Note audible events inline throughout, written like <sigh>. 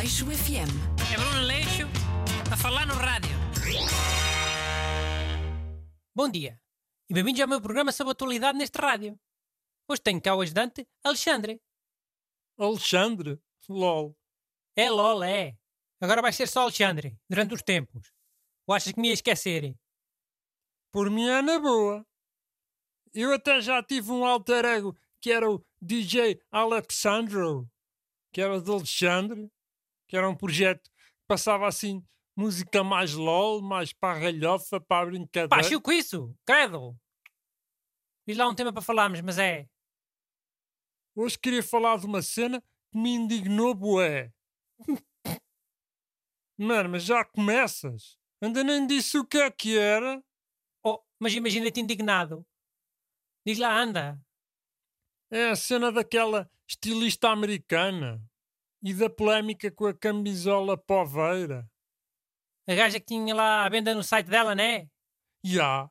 Aleixo FM. É Bruno Leixo a falar no rádio. Bom dia e bem-vindos ao meu programa sobre atualidade neste rádio. Hoje tenho cá o ajudante Alexandre. Alexandre? LOL. É LOL, é. Agora vai ser só Alexandre, durante os tempos. Ou achas que me ia esquecer? Por mim é na boa. Eu até já tive um alter ego que era o DJ Alexandro, que era de Alexandre, que era um projeto que passava assim música mais LOL, mais parralhofa, para a brincadeira. Pá, com isso! Credo! Diz lá um tema para falarmos, mas é. Hoje queria falar de uma cena que me indignou bué. <laughs> Mano, mas já começas? Ainda nem disse o que é que era. Oh, mas imagina-te indignado. Diz lá, anda. É a cena daquela estilista americana e da polémica com a camisola poveira. A gaja que tinha lá a venda no site dela, né? E há,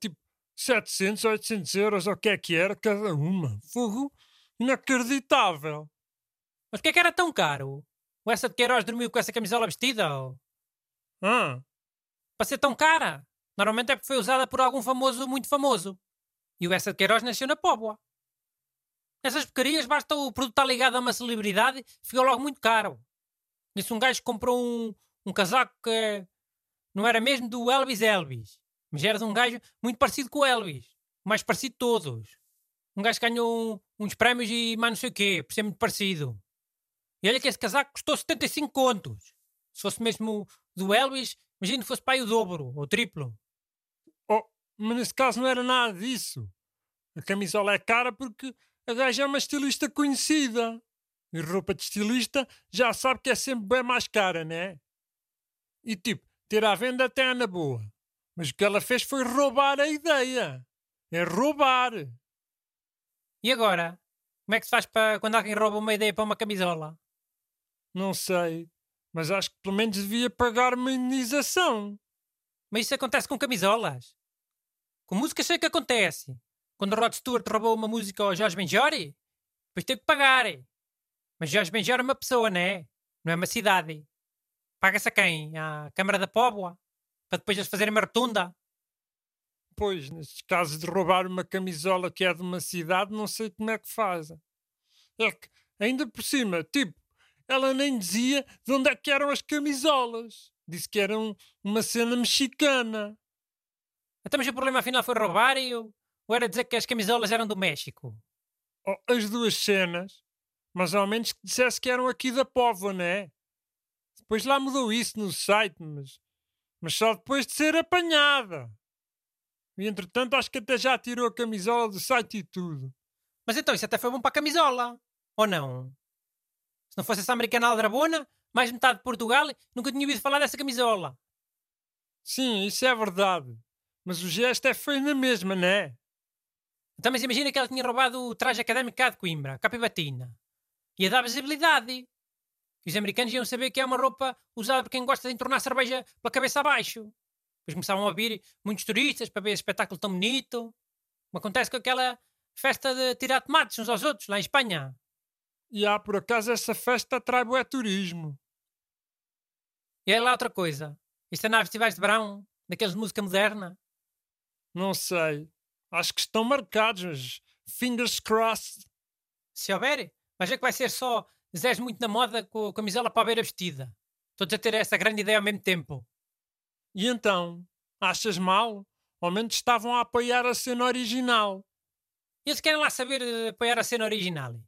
tipo 700, 800 euros, ou o que é que era cada uma. Fogo inacreditável. Mas porquê é que era tão caro? O essa de Queiroz dormiu com essa camisola vestida? Ou... Ah, Para ser tão cara? Normalmente é porque foi usada por algum famoso muito famoso. E o essa de Queiroz nasceu na Póvoa. Essas porcarias basta o produto estar ligado a uma celebridade ficou logo muito caro. Disse um gajo comprou um, um casaco que não era mesmo do Elvis Elvis, mas era de um gajo muito parecido com o Elvis. O mais parecido de todos. Um gajo ganhou uns prémios e mais não sei o quê, por ser muito parecido. E olha que esse casaco custou 75 contos. Se fosse mesmo do Elvis, imagina que fosse aí o dobro, ou triplo. oh, mas nesse caso não era nada disso. A camisola é cara porque a gaja é uma estilista conhecida. E roupa de estilista já sabe que é sempre bem mais cara, né? E tipo, ter à venda até é na boa. Mas o que ela fez foi roubar a ideia. É roubar. E agora? Como é que se faz para quando alguém rouba uma ideia para uma camisola? Não sei. Mas acho que pelo menos devia pagar uma indenização. Mas isso acontece com camisolas. Com música sei que acontece. Quando o Rod Stewart roubou uma música ao Jorge Benjori, depois teve que pagar. Mas Jorge Benjori é uma pessoa, não é? Não é uma cidade. Paga-se a quem? À Câmara da Póvoa? Para depois eles fazerem uma rotunda? Pois, nestes casos de roubar uma camisola que é de uma cidade, não sei como é que fazem. É que, ainda por cima, tipo, ela nem dizia de onde é que eram as camisolas. Disse que eram uma cena mexicana. Então, mas o problema afinal foi roubar e eu... ou era dizer que as camisolas eram do México? Oh, as duas cenas. Mas ao menos que dissesse que eram aqui da Póvoa, não é? Depois lá mudou isso no site, mas, mas só depois de ser apanhada. E entretanto acho que até já tirou a camisola do site e tudo. Mas então isso até foi bom para a camisola. Ou não? Se não fosse essa americana aldrabona, mais metade de Portugal nunca tinha ouvido falar dessa camisola. Sim, isso é verdade. Mas o gesto é feio na mesma, não é? Então, mas imagina que ela tinha roubado o traje académico cá de Coimbra, a capa e batina. Ia dar visibilidade. E os americanos iam saber que é uma roupa usada por quem gosta de entornar cerveja pela cabeça abaixo. Depois começavam a vir muitos turistas para ver esse espetáculo tão bonito. Como acontece com aquela festa de tirar tomates uns aos outros, lá em Espanha. E há, por acaso, essa festa atrai bué turismo. E é lá outra coisa. Isto é na festivais de verão, daqueles de música moderna. Não sei. Acho que estão marcados, mas fingers crossed. Se houver, vais ver que vai ser só Zés muito na moda com a camisola para a beira vestida. Todos a ter essa grande ideia ao mesmo tempo. E então? Achas mal? Ao menos estavam a apoiar a cena original. Eles querem lá saber eh, apoiar a cena original.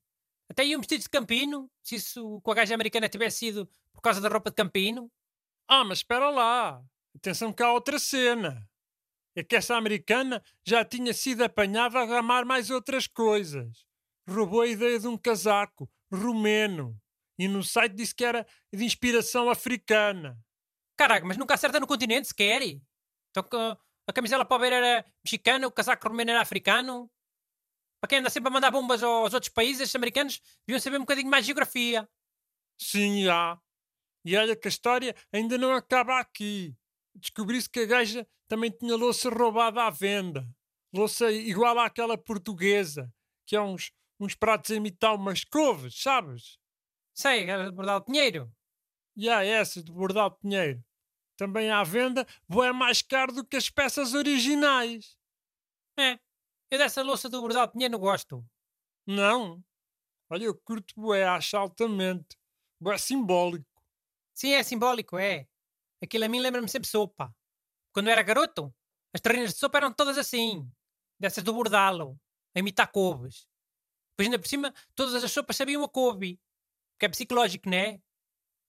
Até iam vestidos de campino, se isso com a gaja americana tivesse sido por causa da roupa de campino. Ah, mas espera lá. Atenção que há outra cena. É que essa americana já tinha sido apanhada a ramar mais outras coisas. Roubou a ideia de um casaco romeno. E no site disse que era de inspiração africana. Caraca, mas nunca acerta no continente sequer. Então a camisola para a beira era mexicana, o casaco romeno era africano. Para quem anda sempre a mandar bombas aos outros países, estes americanos deviam saber um bocadinho mais de geografia. Sim, há. E olha que a história ainda não acaba aqui. Descobri-se que a gaja também tinha louça roubada à venda. Louça igual àquela portuguesa, que é uns, uns pratos a imitar umas couves, sabes? Sei, era de Bordal de Pinheiro. E há essas do Bordal de Pinheiro. Também à venda, é mais caro do que as peças originais. É, eu dessa louça do Bordal de Pinheiro não gosto. Não? Olha, eu curto bué, acho altamente. Bué simbólico. Sim, é simbólico, é. Aquilo a mim lembra-me sempre sopa. Quando eu era garoto, as terrinas de sopa eram todas assim. Dessas do bordalo, a imitar couves. Depois ainda por cima, todas as sopas sabiam a couve. Que é psicológico, não é?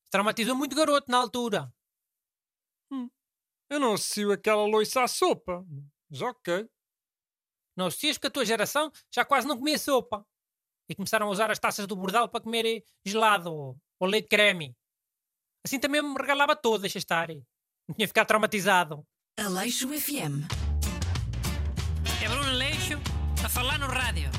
Traumatizou muito garoto na altura. Hum. Eu não associo aquela loiça à sopa. Mas ok. Não associas porque a tua geração já quase não comia sopa. E começaram a usar as taças do bordal para comer gelado ou leite creme. Assim também me regalava todo, deixa estar. Não tinha ficado traumatizado. Aleixo FM. É Bruno Aleixo a falar no rádio.